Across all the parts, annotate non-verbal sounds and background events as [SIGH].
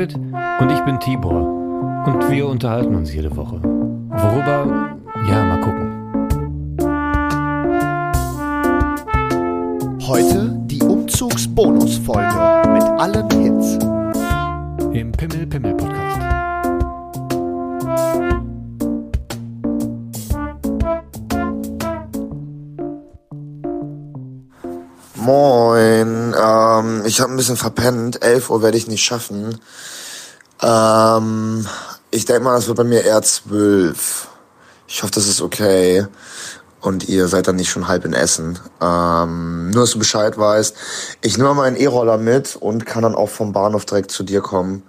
David und ich bin Tibor. Und wir unterhalten uns jede Woche. Worüber? Ja, mal gucken. Heute die Umzugsbonusfolge mit allen Hits. Im Pimmel Pimmel Podcast. Ich habe ein bisschen verpennt. 11 Uhr werde ich nicht schaffen. Ähm, ich denke mal, das wird bei mir eher 12. Ich hoffe, das ist okay. Und ihr seid dann nicht schon halb in Essen. Ähm, nur, dass du Bescheid weißt. Ich nehme mal meinen E-Roller mit und kann dann auch vom Bahnhof direkt zu dir kommen.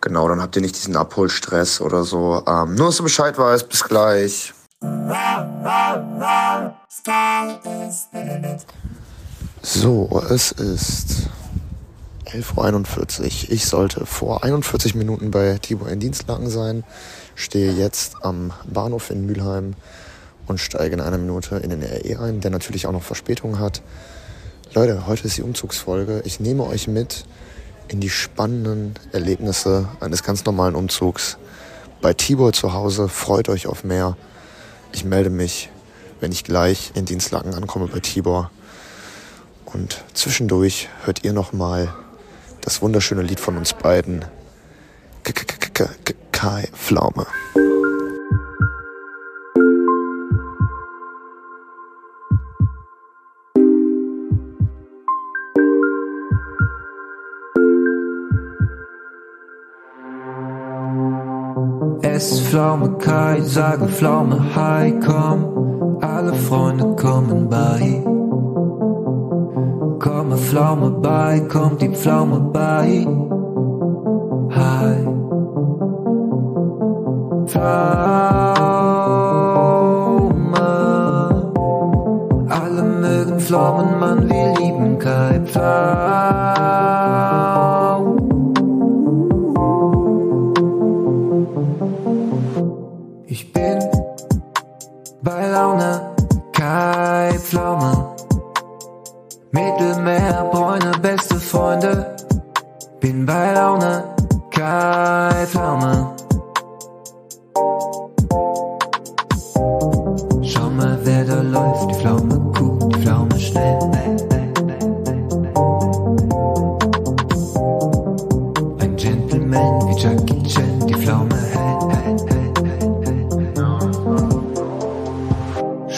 Genau, dann habt ihr nicht diesen Abholstress oder so. Ähm, nur, dass du Bescheid weißt. Bis gleich. So, es ist 11.41 Uhr. Ich sollte vor 41 Minuten bei Tibor in Dienstlaken sein, stehe jetzt am Bahnhof in Mülheim und steige in einer Minute in den RE ein, der natürlich auch noch Verspätung hat. Leute, heute ist die Umzugsfolge. Ich nehme euch mit in die spannenden Erlebnisse eines ganz normalen Umzugs. Bei Tibor zu Hause, freut euch auf mehr. Ich melde mich, wenn ich gleich in Dienstlaken ankomme bei Tibor. Und zwischendurch hört ihr nochmal das wunderschöne Lied von uns beiden. Kai Pflaume. Es Pflaume Kai, sage Pflaume Hi, komm, alle Freunde kommen bei. Komme Pflaume bei, kommt die Pflaume bei. Hi. Pflaume.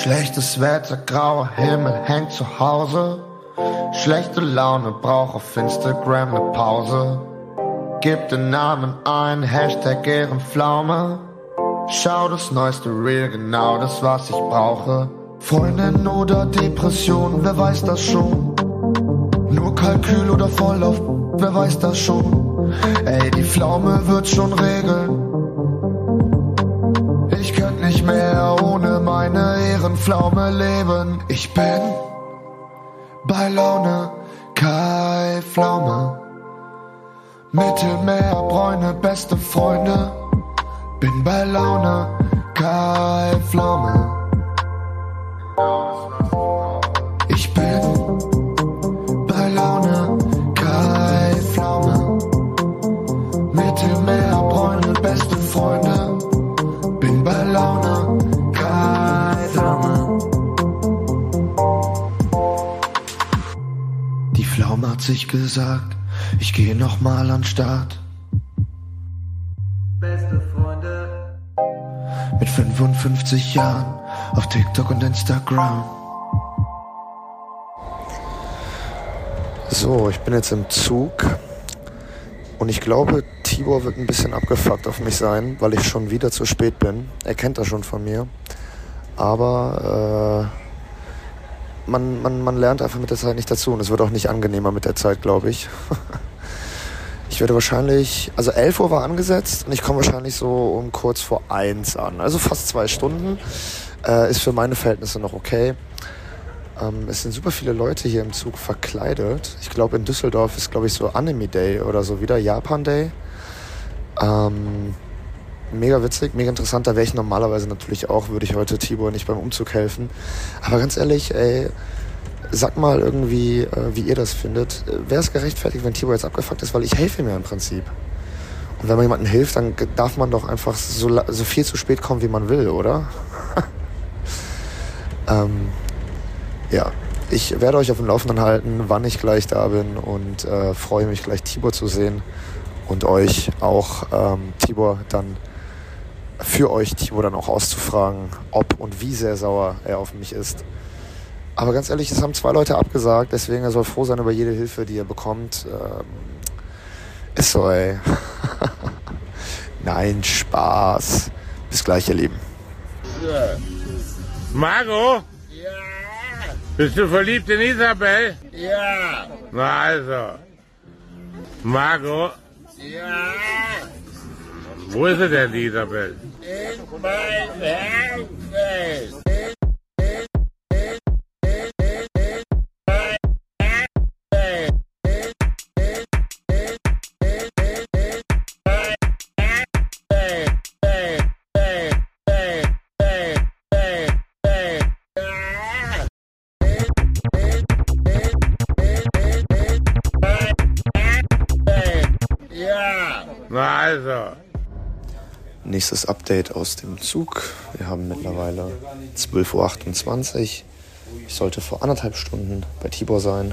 Schlechtes Wetter, grauer Himmel, hängt zu Hause. Schlechte Laune, brauch auf Instagram ne Pause. Gib den Namen ein, Hashtag Ehrenpflaume. Schau das neueste Reel, genau das, was ich brauche. Freundin oder Depression, wer weiß das schon? Nur Kalkül oder Volllauf, wer weiß das schon? Ey, die Pflaume wird schon regeln. Ich könnte nicht mehr ohne meine Ehrenpflaume leben. Ich bin bei Laune, Kai Pflaume. Mittelmeer, Bräune, beste Freunde. Bin bei Laune, Kai Pflaume. Sich gesagt, ich gehe nochmal an Start. Beste Freunde. Mit 55 Jahren auf TikTok und Instagram. So, ich bin jetzt im Zug und ich glaube, Tibor wird ein bisschen abgefuckt auf mich sein, weil ich schon wieder zu spät bin. Er kennt das schon von mir. Aber äh, man, man, man lernt einfach mit der Zeit nicht dazu und es wird auch nicht angenehmer mit der Zeit, glaube ich. [LAUGHS] Ich werde wahrscheinlich, also 11 Uhr war angesetzt und ich komme wahrscheinlich so um kurz vor 1 an. Also fast zwei Stunden. Äh, ist für meine Verhältnisse noch okay. Ähm, es sind super viele Leute hier im Zug verkleidet. Ich glaube, in Düsseldorf ist, glaube ich, so Anime Day oder so wieder, Japan Day. Ähm, mega witzig, mega interessant. Da wäre ich normalerweise natürlich auch, würde ich heute Tibor nicht beim Umzug helfen. Aber ganz ehrlich, ey, sag mal irgendwie, äh, wie ihr das findet. Wäre es gerechtfertigt, wenn Tibor jetzt abgefuckt ist, weil ich helfe ja im Prinzip. Und wenn man jemandem hilft, dann darf man doch einfach so, so viel zu spät kommen, wie man will, oder? [LAUGHS] ähm, ja, ich werde euch auf dem Laufenden halten, wann ich gleich da bin und äh, freue mich gleich Tibor zu sehen und euch auch ähm, Tibor dann für euch Tibor dann auch auszufragen, ob und wie sehr sauer er auf mich ist. Aber ganz ehrlich, es haben zwei Leute abgesagt, deswegen er soll froh sein über jede Hilfe, die er bekommt. Ähm, ist so, ey. [LAUGHS] Nein, Spaß. Bis gleich, ihr Lieben. Margot? Ja. Bist du verliebt in Isabel? Ja. Na also. Margot? Ja. Wo ist sie denn, Isabel? In mein Herzen. Nächstes Update aus dem Zug. Wir haben mittlerweile 12.28 Uhr. Ich sollte vor anderthalb Stunden bei Tibor sein.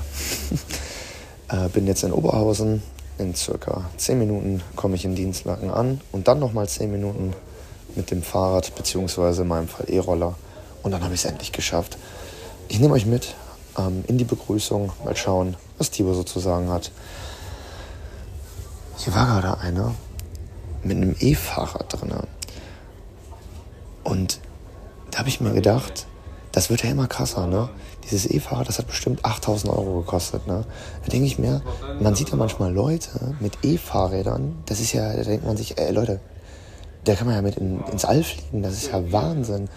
[LAUGHS] äh, bin jetzt in Oberhausen. In circa 10 Minuten komme ich in Dienstlaken an und dann nochmal 10 Minuten mit dem Fahrrad bzw. in meinem Fall E-Roller. Und dann habe ich es endlich geschafft. Ich nehme euch mit ähm, in die Begrüßung. Mal schauen, was Tibor so zu sagen hat. Hier war gerade einer mit einem E-Fahrrad drin. Und da habe ich mir gedacht, das wird ja immer krasser, ne? Dieses E-Fahrrad, das hat bestimmt 8000 Euro gekostet, ne? Da denke ich mir, man sieht ja manchmal Leute mit E-Fahrrädern, das ist ja, da denkt man sich, ey Leute, da kann man ja mit in, ins All fliegen, das ist ja Wahnsinn.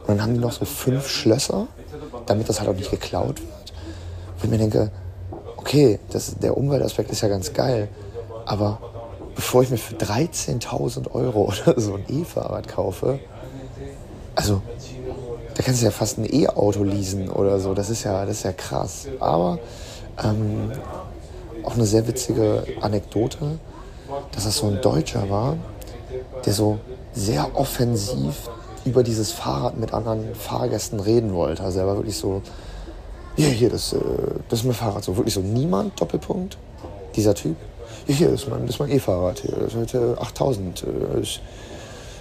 Und dann haben die noch so fünf Schlösser, damit das halt auch nicht geklaut wird. Wo ich mir denke, okay, das, der Umweltaspekt ist ja ganz geil, aber bevor ich mir für 13.000 Euro [LAUGHS] oder so ein E-Fahrrad kaufe, also da kannst du ja fast ein E-Auto leasen oder so. Das ist ja, das ist ja krass. Aber ähm, auch eine sehr witzige Anekdote, dass das so ein Deutscher war, der so sehr offensiv über dieses Fahrrad mit anderen Fahrgästen reden wollte. Also er war wirklich so, ja, hier, das, äh, das ist mein Fahrrad. So wirklich so niemand, Doppelpunkt, dieser Typ. Hier ist mein, mein E-Fahrrad. Das ist heute 8000. Ich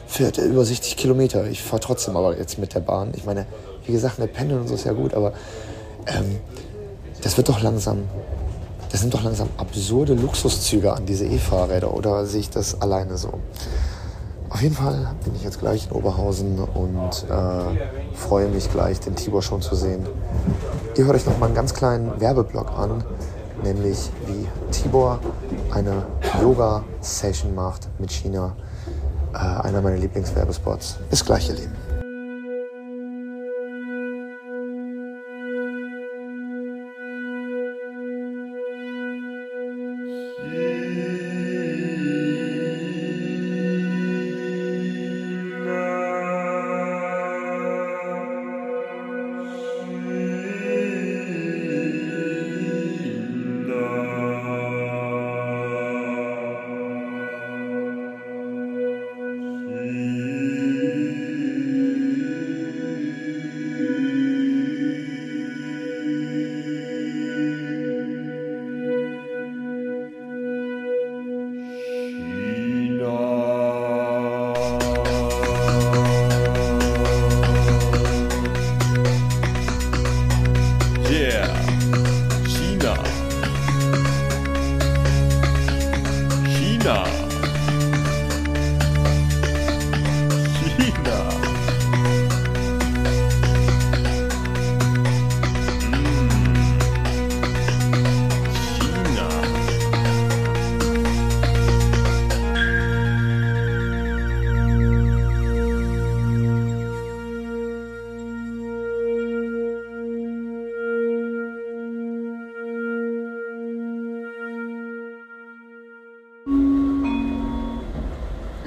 fährt über 60 Kilometer. Ich fahre trotzdem aber jetzt mit der Bahn. Ich meine, wie gesagt, mit Pendeln und so ist ja gut, aber ähm, das wird doch langsam, das sind doch langsam absurde Luxuszüge an diese E-Fahrräder oder sehe ich das alleine so? Auf jeden Fall bin ich jetzt gleich in Oberhausen und äh, freue mich gleich, den Tibor schon zu sehen. Ihr hört euch noch mal einen ganz kleinen Werbeblock an, nämlich wie Tibor eine Yoga-Session macht mit China. Äh, einer meiner Lieblingswerbespots. Bis gleich, ihr Lieben.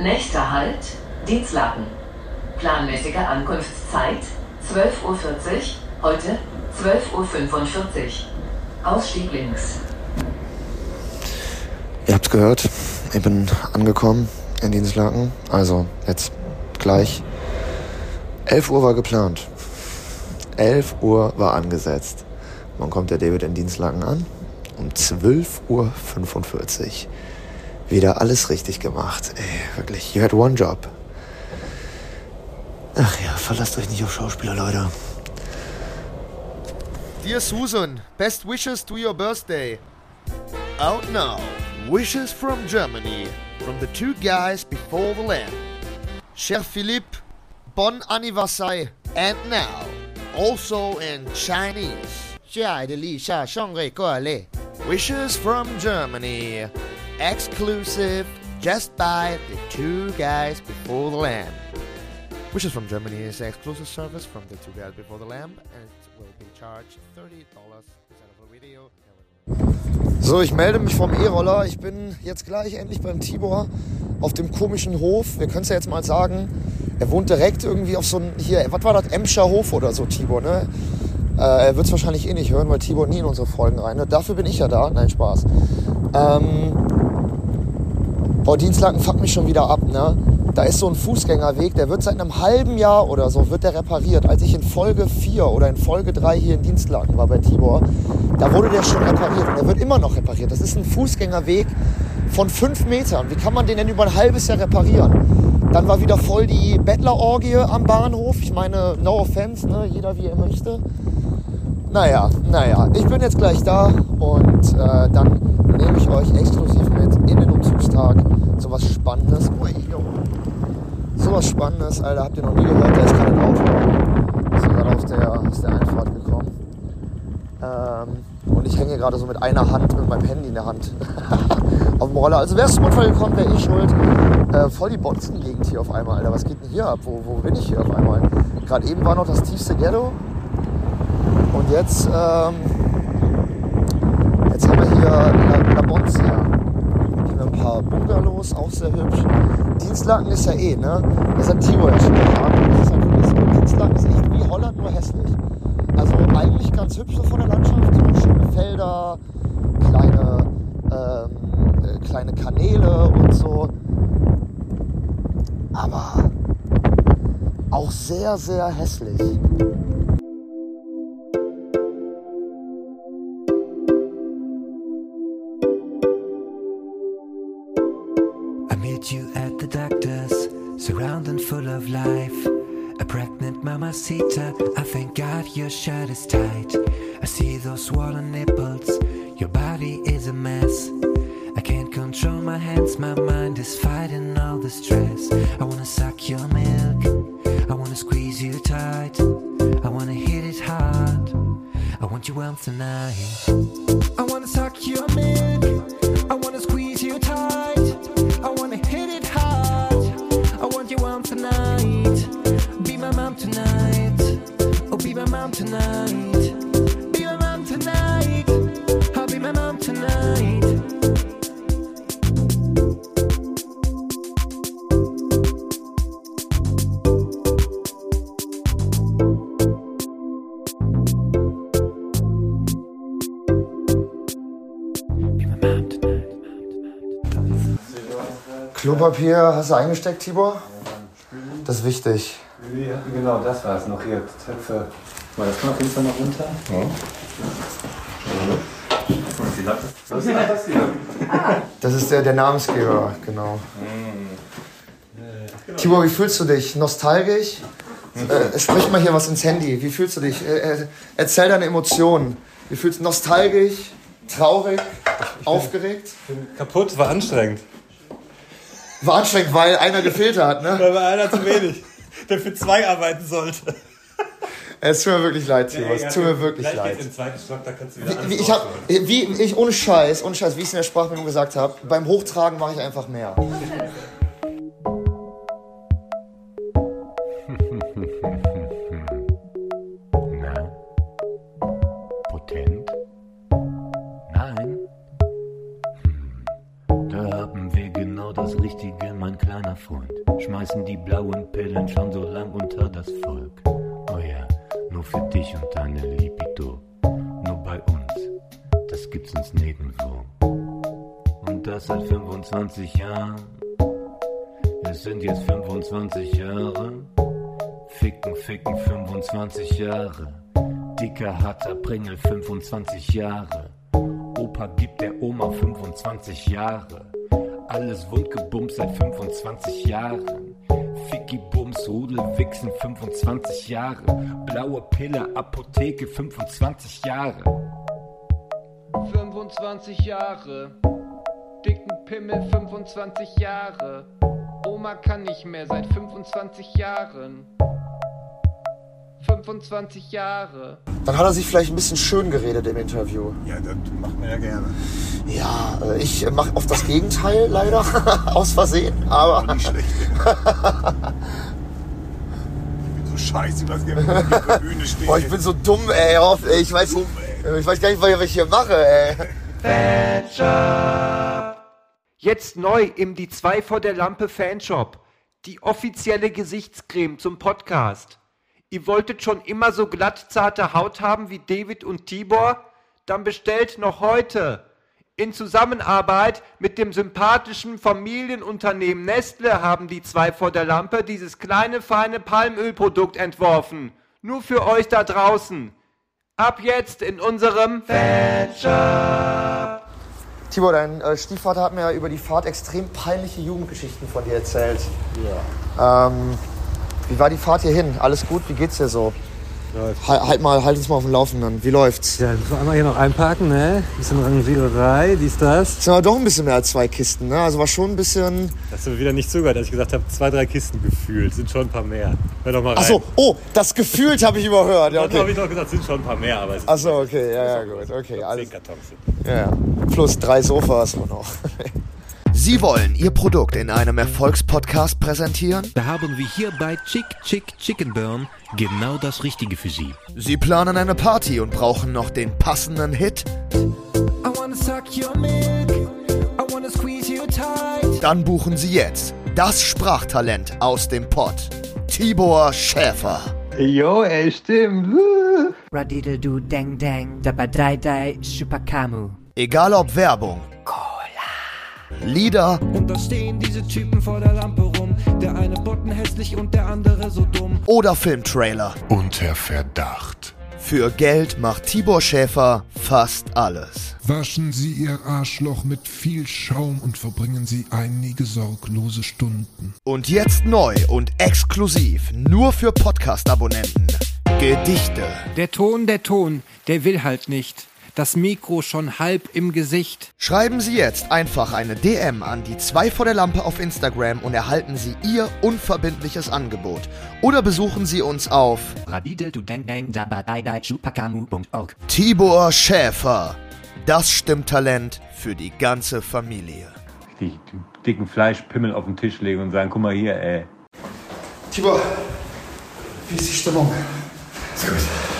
Nächster Halt, Dienstlaken. Planmäßige Ankunftszeit 12.40 Uhr, heute 12.45 Uhr. Ausstieg links. Ihr habt gehört, ich bin angekommen in Dienstlaken. Also jetzt gleich. 11 Uhr war geplant. 11 Uhr war angesetzt. Wann kommt der David in Dienstlaken an? Um 12.45 Uhr wieder alles richtig gemacht. Ey, wirklich, you had one job. Ach ja, verlasst euch nicht auf Schauspieler, Leute. Dear Susan, best wishes to your birthday. Out now, wishes from Germany, from the two guys before the land. Cher Philippe, bon anniversaire, and now, also in Chinese. Wishes from Germany exclusive, just by the two guys before the from Germany is an exclusive service from the two guys before the lamp, and it will be charged $30 instead of a video. So, ich melde mich vom E-Roller. Ich bin jetzt gleich endlich beim Tibor auf dem komischen Hof. Wir können es ja jetzt mal sagen. Er wohnt direkt irgendwie auf so einem, hier, was war das, Emscher Hof oder so, Tibor, ne? Äh, er wird es wahrscheinlich eh nicht hören, weil Tibor nie in unsere Folgen rein. Dafür bin ich ja da. Nein, Spaß. Ähm, boah, Dienstlaken fuckt mich schon wieder ab, ne? Da ist so ein Fußgängerweg, der wird seit einem halben Jahr oder so, wird der repariert. Als ich in Folge 4 oder in Folge 3 hier in Dienstlaken war bei Tibor, da wurde der schon repariert und der wird immer noch repariert. Das ist ein Fußgängerweg von 5 Metern. Wie kann man den denn über ein halbes Jahr reparieren? Dann war wieder voll die Bettlerorgie am Bahnhof. Ich meine, no offense, ne? jeder wie er möchte. Naja, naja, ich bin jetzt gleich da und äh, dann nehme ich euch exklusiv mit in den Umzugstag. So was Spannendes. Ui, jo. So was Spannendes, Alter, habt ihr noch nie gehört? Da ist gerade ein Auto. Ist gerade aus der, aus der Einfahrt gekommen. Ähm, und ich hänge gerade so mit einer Hand, mit meinem Handy in der Hand [LAUGHS] auf dem Roller. Also wär's zum Unfall gekommen, wäre ich schuld. Äh, voll die Bonzengegend hier auf einmal, Alter. Was geht denn hier ab? Wo, wo bin ich hier auf einmal? Gerade eben war noch das tiefste Ghetto. Und jetzt, ähm, jetzt haben wir hier La, La Bonzia. Paar Bungalows, auch sehr hübsch. Dienstlaken ist ja eh, ne? Das hat Tibor ja schon gesagt. Das ist halt wirklich so. Dienstlaken ist echt wie Holland, nur hässlich. Also eigentlich ganz hübsch so von der Landschaft. Schöne Felder, kleine, ähm, äh, kleine Kanäle und so. Aber auch sehr, sehr hässlich. Mamacita, I thank God your shirt is tight. I see those swollen nipples, your body is a mess. I can't control my hands, my mind is fighting all the stress. I wanna suck your milk, I wanna squeeze you tight. I wanna hit it hard, I want you well tonight. I wanna suck your milk, Klopapier hast du eingesteckt, Tibor? Das ist wichtig. Genau, das war es noch hier. Töpfe. Mal, das kann auf jeden Fall noch runter. Was ist das hier? Das ist der, der Namensgeber, genau. Tibor, wie fühlst du dich? Nostalgisch? Äh, sprich mal hier was ins Handy. Wie fühlst du dich? Äh, äh, erzähl deine Emotionen. Wie fühlst du nostalgisch, traurig, aufgeregt? Kaputt, war anstrengend. War anstrengend, weil einer gefehlt hat, ne? Weil einer zu wenig, der für zwei arbeiten sollte. Es tut mir wirklich leid, Tibor. Es tut mir wirklich leid. Stock, da kannst du wieder alles Wie, ich hab, wie ich, ohne Scheiß, ohne Scheiß, wie ich es in der Sprachmeldung gesagt habe, beim Hochtragen mache ich einfach mehr. Mein kleiner Freund. Schmeißen die blauen Pillen schon so lang unter das Volk. Oh ja, nur für dich und deine Libido. Nur bei uns, das gibt's uns nirgendwo. Und das seit 25 Jahren. Es sind jetzt 25 Jahre. Ficken, ficken, 25 Jahre. Dicker, harter Pringel, 25 Jahre. Opa gibt der Oma 25 Jahre. Alles wundgebumst seit 25 Jahren. Ficky Bums, Rudel, Wichsen, 25 Jahre. Blaue Pille, Apotheke, 25 Jahre. 25 Jahre. Dicken Pimmel, 25 Jahre. Oma kann nicht mehr seit 25 Jahren. 25 Jahre. Dann hat er sich vielleicht ein bisschen schön geredet im Interview. Ja, das macht man ja gerne. Ja, äh, ich mache oft das Gegenteil leider, [LAUGHS] aus Versehen, aber... Nicht schlecht. ich bin so scheiße, was hier auf der Bühne steht. Boah, ich bin so dumm, ey. hör auf, ey. Ich weiß, ich weiß gar nicht, was ich hier mache, ey. Jetzt neu im Die 2 vor der Lampe Fanshop. Die offizielle Gesichtscreme zum Podcast. Ihr wolltet schon immer so glatt zarte Haut haben wie David und Tibor? Dann bestellt noch heute. In Zusammenarbeit mit dem sympathischen Familienunternehmen Nestle haben die zwei vor der Lampe dieses kleine feine Palmölprodukt entworfen. Nur für euch da draußen. Ab jetzt in unserem Fanshop. Tibor, dein äh, Stiefvater hat mir ja über die Fahrt extrem peinliche Jugendgeschichten von dir erzählt. Ja. Ähm, wie war die Fahrt hierhin? Alles gut? Wie geht's dir so? Läuft. Halt, halt mal, halt uns mal auf dem Laufenden. Wie läuft's? Ja, müssen wir einmal hier noch einparken, ne? Bisschen Rangiererei, dies, das. Das sind aber doch ein bisschen mehr als zwei Kisten, ne? Also war schon ein bisschen. Hast du mir wieder nicht zugehört, als ich gesagt habe, zwei, drei Kisten gefühlt. Sind schon ein paar mehr. Hör doch mal rein. Achso, oh, das gefühlt habe ich überhört. Ja, Dann habe okay. ich doch gesagt, sind schon ein paar mehr, aber es ist Achso, okay, ja, ja, gut. Okay, zehn alles. Kartons. Ja. Plus drei Sofas auch noch. [LAUGHS] Sie wollen Ihr Produkt in einem Erfolgspodcast präsentieren? Da haben wir hier bei Chick Chick Chicken Burn genau das Richtige für Sie. Sie planen eine Party und brauchen noch den passenden Hit? I wanna suck your milk. I wanna squeeze you tight. Dann buchen Sie jetzt das Sprachtalent aus dem Pott. Tibor Schäfer. Jo, ey, stimmt. Radiddle du deng deng, dabadai dai shupakamu. Egal ob Werbung, Lieder Und da stehen diese Typen vor der Lampe rum. Der eine botten hässlich und der andere so dumm. oder Filmtrailer. Unter Verdacht. Für Geld macht Tibor Schäfer fast alles. Waschen Sie Ihr Arschloch mit viel Schaum und verbringen Sie einige sorglose Stunden. Und jetzt neu und exklusiv nur für Podcast-Abonnenten. Gedichte. Der Ton, der Ton, der will halt nicht. Das Mikro schon halb im Gesicht. Schreiben Sie jetzt einfach eine DM an die 2 vor der Lampe auf Instagram und erhalten Sie Ihr unverbindliches Angebot. Oder besuchen Sie uns auf. Tibor Schäfer. Das Stimmtalent für die ganze Familie. Die dicken Fleischpimmel auf den Tisch legen und sagen, guck mal hier, ey. Tibor, wie ist die Stimmung? Ist gut.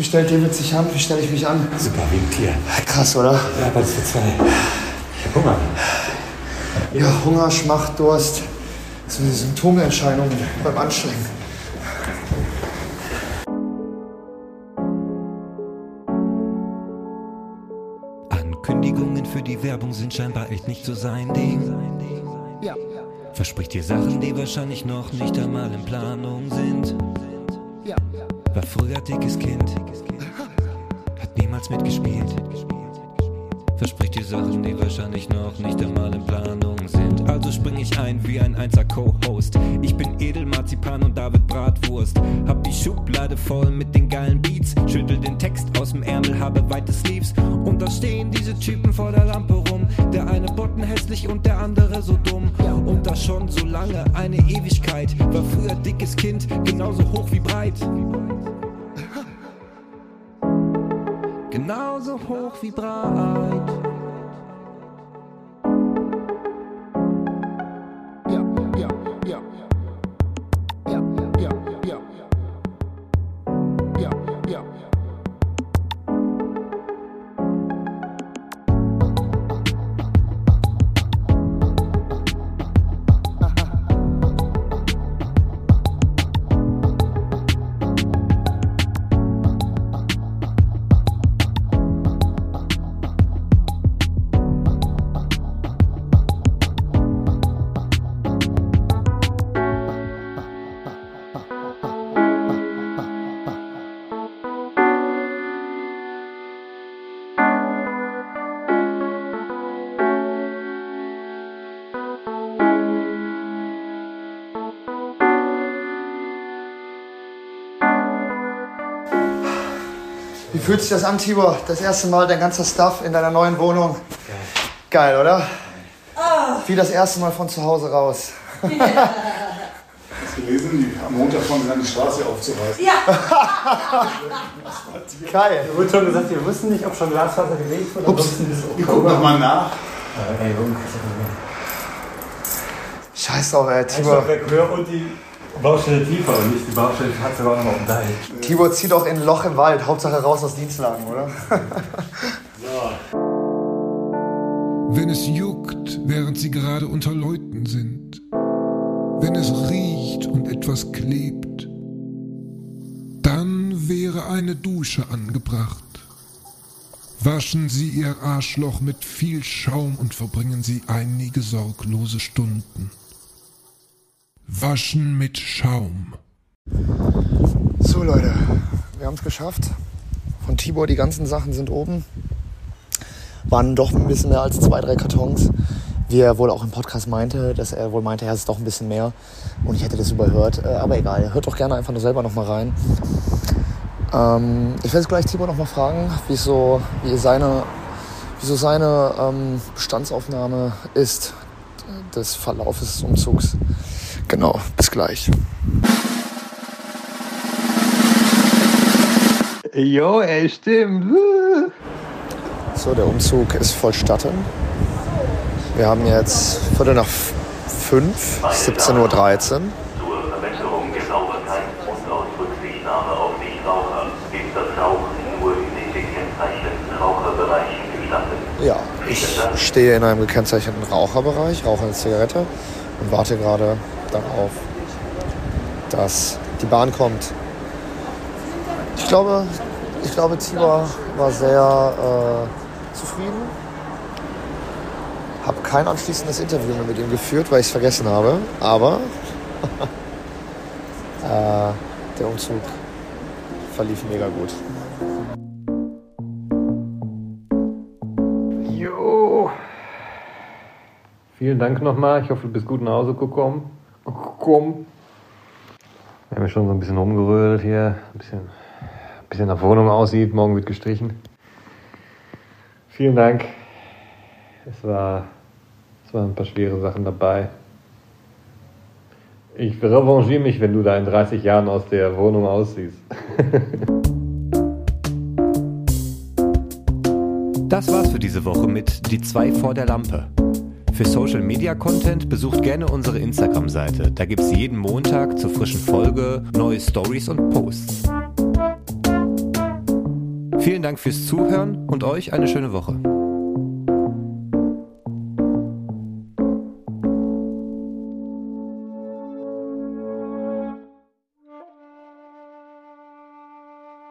Wie stellt David sich an? Wie stelle ich mich an? Super, wie ein Tier. Krass, oder? Ja, aber das für zwei. Ich hab Hunger. Ja, Hunger, Schmacht, Durst. So eine Symptomerscheinung beim Anstrengen. Ankündigungen für die Werbung sind scheinbar echt nicht so sein Ding. Ja. Verspricht dir Sachen, die wahrscheinlich noch nicht einmal in Planung sind. War früher dickes Kind, hat niemals mitgespielt. Verspricht dir Sachen, die wahrscheinlich noch nicht einmal in Planung sind. Also spring ich ein wie ein einser Co-Host. Ich bin Edelmarzipan und David Bratwurst. Hab die Schublade voll mit den geilen Beats. Schüttel den Text aus dem Ärmel, habe weite Sleeves. Und da stehen diese Typen vor der Lampe rum. Der eine botten hässlich und der andere so dumm. Und das schon so lange, eine Ewigkeit. War früher dickes Kind, genauso hoch wie breit. Genauso hoch wie breit. Fühlt sich das an, Tibor? Das erste Mal dein ganzer Stuff in deiner neuen Wohnung. Geil, oder? Wie das erste Mal von zu Hause raus. Hast du gelesen, die am Montag an, die Straße aufzureißen? Geil. Da wurde schon gesagt, wir wussten nicht, ob schon Glasfaser gelegt wurde. Ups. Wir gucken nochmal nach. Ja, ey, du? Scheiß drauf, ey, Ein Tibor. Stockwerk höher und die Baustelle tiefer und nicht die Baustelle hat sogar noch mal um Deich. Tibor zieht auch in ein Loch im Wald. Hauptsache raus aus Dienstlagen, oder? [LAUGHS] Wenn es juckt, während sie gerade unter Leuten sind. Wenn es riecht und etwas klebt. Dann wäre eine Dusche angebracht. Waschen Sie Ihr Arschloch mit viel Schaum und verbringen Sie einige sorglose Stunden. Waschen mit Schaum. So Leute, wir haben es geschafft. Von Tibor die ganzen Sachen sind oben. Waren doch ein bisschen mehr als zwei, drei Kartons. Wie er wohl auch im Podcast meinte, dass er wohl meinte, er ist doch ein bisschen mehr. Und ich hätte das überhört. Äh, Aber egal, hört doch gerne einfach nur selber nochmal rein. Ähm, ich werde jetzt gleich Tibor nochmal fragen, wie so, wie seine, wie so seine ähm, Bestandsaufnahme ist des Verlaufes des Umzugs. Genau, bis gleich. Jo, ey, stimmt. So, der Umzug ist vollstatten. Wir haben jetzt Viertel nach fünf, 17.13 Uhr. Zur Verbesserung der Sauberkeit und aus Rücksichtnahme auf Nichtraucher ist das Rauchen nur in den gekennzeichneten Raucherbereichen gestattet. Ja, ich stehe in einem gekennzeichneten Raucherbereich, rauche eine Zigarette und warte gerade darauf, dass die Bahn kommt. Ich glaube, ich glaube, Tibor war sehr äh, zufrieden. Habe kein anschließendes Interview mehr mit ihm geführt, weil ich es vergessen habe. Aber [LAUGHS] äh, der Umzug verlief mega gut. Vielen Dank nochmal. Ich hoffe, du bist gut nach Hause gekommen. Gekommen. Wir haben ja schon so ein bisschen rumgerödelt hier. Ein bisschen, ein bisschen nach Wohnung aussieht. Morgen wird gestrichen. Vielen Dank. Es war, es waren ein paar schwere Sachen dabei. Ich revanchiere mich, wenn du da in 30 Jahren aus der Wohnung ausziehst. Das war's für diese Woche mit Die zwei vor der Lampe. Für Social Media Content besucht gerne unsere Instagram-Seite. Da gibt's jeden Montag zur frischen Folge neue Stories und Posts. Vielen Dank fürs Zuhören und euch eine schöne Woche.